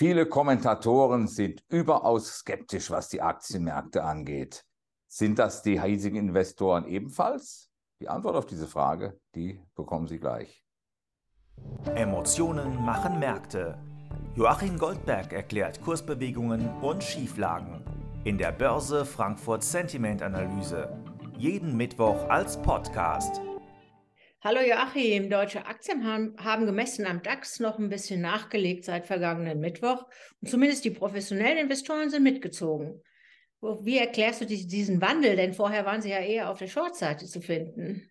Viele Kommentatoren sind überaus skeptisch, was die Aktienmärkte angeht. Sind das die hiesigen Investoren ebenfalls? Die Antwort auf diese Frage, die bekommen Sie gleich. Emotionen machen Märkte. Joachim Goldberg erklärt Kursbewegungen und Schieflagen in der Börse Frankfurt Sentiment Analyse. Jeden Mittwoch als Podcast. Hallo Joachim, deutsche Aktien haben, haben, gemessen am DAX noch ein bisschen nachgelegt seit vergangenen Mittwoch und zumindest die professionellen Investoren sind mitgezogen. Wie erklärst du diesen Wandel? Denn vorher waren sie ja eher auf der Short-Seite zu finden.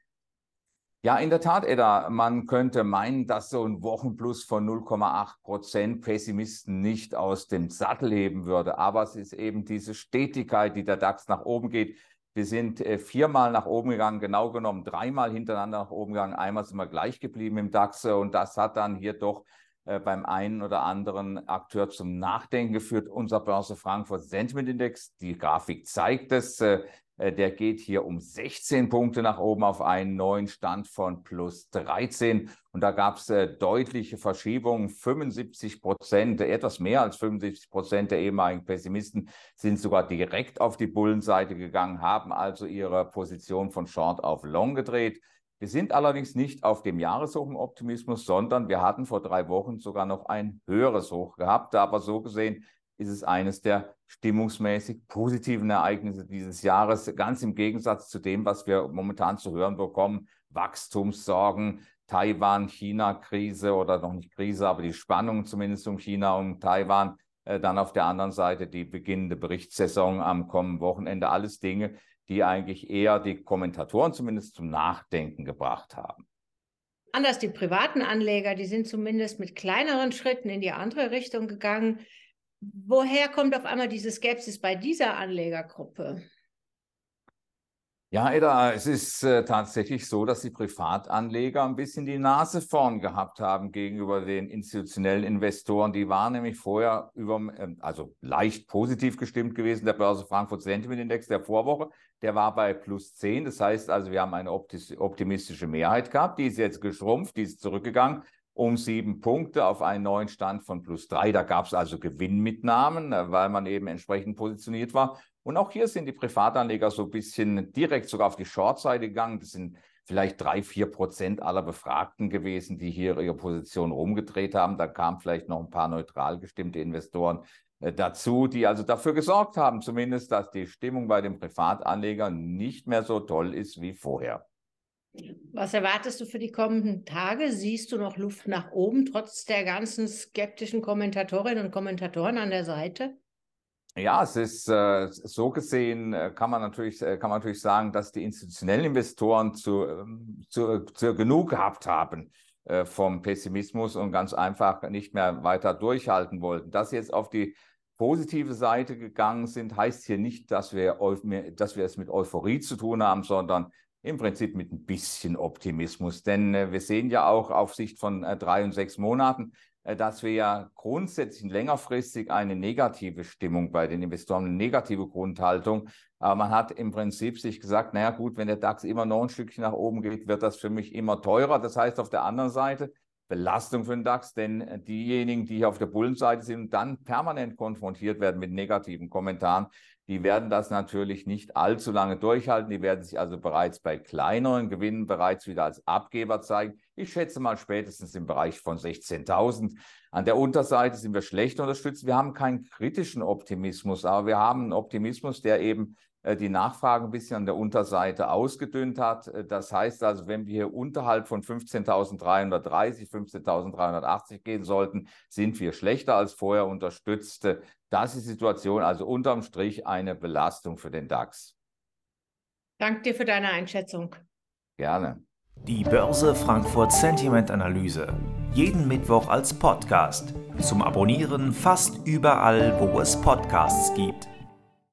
Ja, in der Tat, Edda, man könnte meinen, dass so ein Wochenplus von 0,8 Prozent Pessimisten nicht aus dem Sattel heben würde. Aber es ist eben diese Stetigkeit, die der DAX nach oben geht, wir sind äh, viermal nach oben gegangen, genau genommen dreimal hintereinander nach oben gegangen. Einmal sind wir gleich geblieben im DAX und das hat dann hier doch äh, beim einen oder anderen Akteur zum Nachdenken geführt. Unser Börse Frankfurt Sentiment Index, die Grafik zeigt es, äh, äh, der geht hier um 16 Punkte nach oben auf einen neuen Stand von plus 13. Und da gab es äh, deutliche Verschiebungen. 75 Prozent, etwas mehr als 75 Prozent der ehemaligen Pessimisten sind sogar direkt auf die Bullenseite gegangen, haben also ihre Position von Short auf Long gedreht. Wir sind allerdings nicht auf dem Jahreshoch im Optimismus, sondern wir hatten vor drei Wochen sogar noch ein höheres Hoch gehabt. Aber so gesehen ist es eines der stimmungsmäßig positiven Ereignisse dieses Jahres, ganz im Gegensatz zu dem, was wir momentan zu hören bekommen. Wachstumssorgen, Taiwan, China-Krise oder noch nicht Krise, aber die Spannung zumindest um China und Taiwan. Äh, dann auf der anderen Seite die beginnende Berichtssaison am kommenden Wochenende. Alles Dinge, die eigentlich eher die Kommentatoren zumindest zum Nachdenken gebracht haben. Anders die privaten Anleger, die sind zumindest mit kleineren Schritten in die andere Richtung gegangen. Woher kommt auf einmal diese Skepsis bei dieser Anlegergruppe? Ja, Eda, es ist äh, tatsächlich so, dass die Privatanleger ein bisschen die Nase vorn gehabt haben gegenüber den institutionellen Investoren. Die waren nämlich vorher über, äh, also leicht positiv gestimmt gewesen. Der Börse Frankfurt Sentiment Index der Vorwoche, der war bei plus 10. Das heißt also, wir haben eine optimistische Mehrheit gehabt. Die ist jetzt geschrumpft, die ist zurückgegangen um sieben Punkte auf einen neuen Stand von plus drei. Da gab es also Gewinnmitnahmen, äh, weil man eben entsprechend positioniert war. Und auch hier sind die Privatanleger so ein bisschen direkt sogar auf die Short-Seite gegangen. Das sind vielleicht drei, vier Prozent aller Befragten gewesen, die hier ihre Position rumgedreht haben. Da kamen vielleicht noch ein paar neutral gestimmte Investoren äh, dazu, die also dafür gesorgt haben, zumindest, dass die Stimmung bei den Privatanlegern nicht mehr so toll ist wie vorher. Was erwartest du für die kommenden Tage? Siehst du noch Luft nach oben, trotz der ganzen skeptischen Kommentatorinnen und Kommentatoren an der Seite? Ja, es ist äh, so gesehen, äh, kann man natürlich, äh, kann man natürlich sagen, dass die institutionellen Investoren zu, ähm, zu, zu genug gehabt haben äh, vom Pessimismus und ganz einfach nicht mehr weiter durchhalten wollten. Dass sie jetzt auf die positive Seite gegangen sind, heißt hier nicht, dass wir, dass wir es mit Euphorie zu tun haben, sondern im Prinzip mit ein bisschen Optimismus. Denn äh, wir sehen ja auch auf Sicht von äh, drei und sechs Monaten, äh, dass wir ja grundsätzlich längerfristig eine negative Stimmung bei den Investoren, eine negative Grundhaltung. Aber man hat im Prinzip sich gesagt, naja gut, wenn der DAX immer noch ein Stückchen nach oben geht, wird das für mich immer teurer. Das heißt auf der anderen Seite, Belastung für den DAX, denn diejenigen, die hier auf der Bullenseite sind und dann permanent konfrontiert werden mit negativen Kommentaren, die werden das natürlich nicht allzu lange durchhalten. Die werden sich also bereits bei kleineren Gewinnen bereits wieder als Abgeber zeigen. Ich schätze mal spätestens im Bereich von 16.000. An der Unterseite sind wir schlecht unterstützt. Wir haben keinen kritischen Optimismus, aber wir haben einen Optimismus, der eben äh, die Nachfrage ein bisschen an der Unterseite ausgedünnt hat. Äh, das heißt also, wenn wir hier unterhalb von 15.330, 15.380 gehen sollten, sind wir schlechter als vorher unterstützt. Das ist die Situation, also unterm Strich eine Belastung für den DAX. Danke dir für deine Einschätzung. Gerne. Die Börse Frankfurt Sentiment Analyse. Jeden Mittwoch als Podcast. Zum Abonnieren fast überall, wo es Podcasts gibt.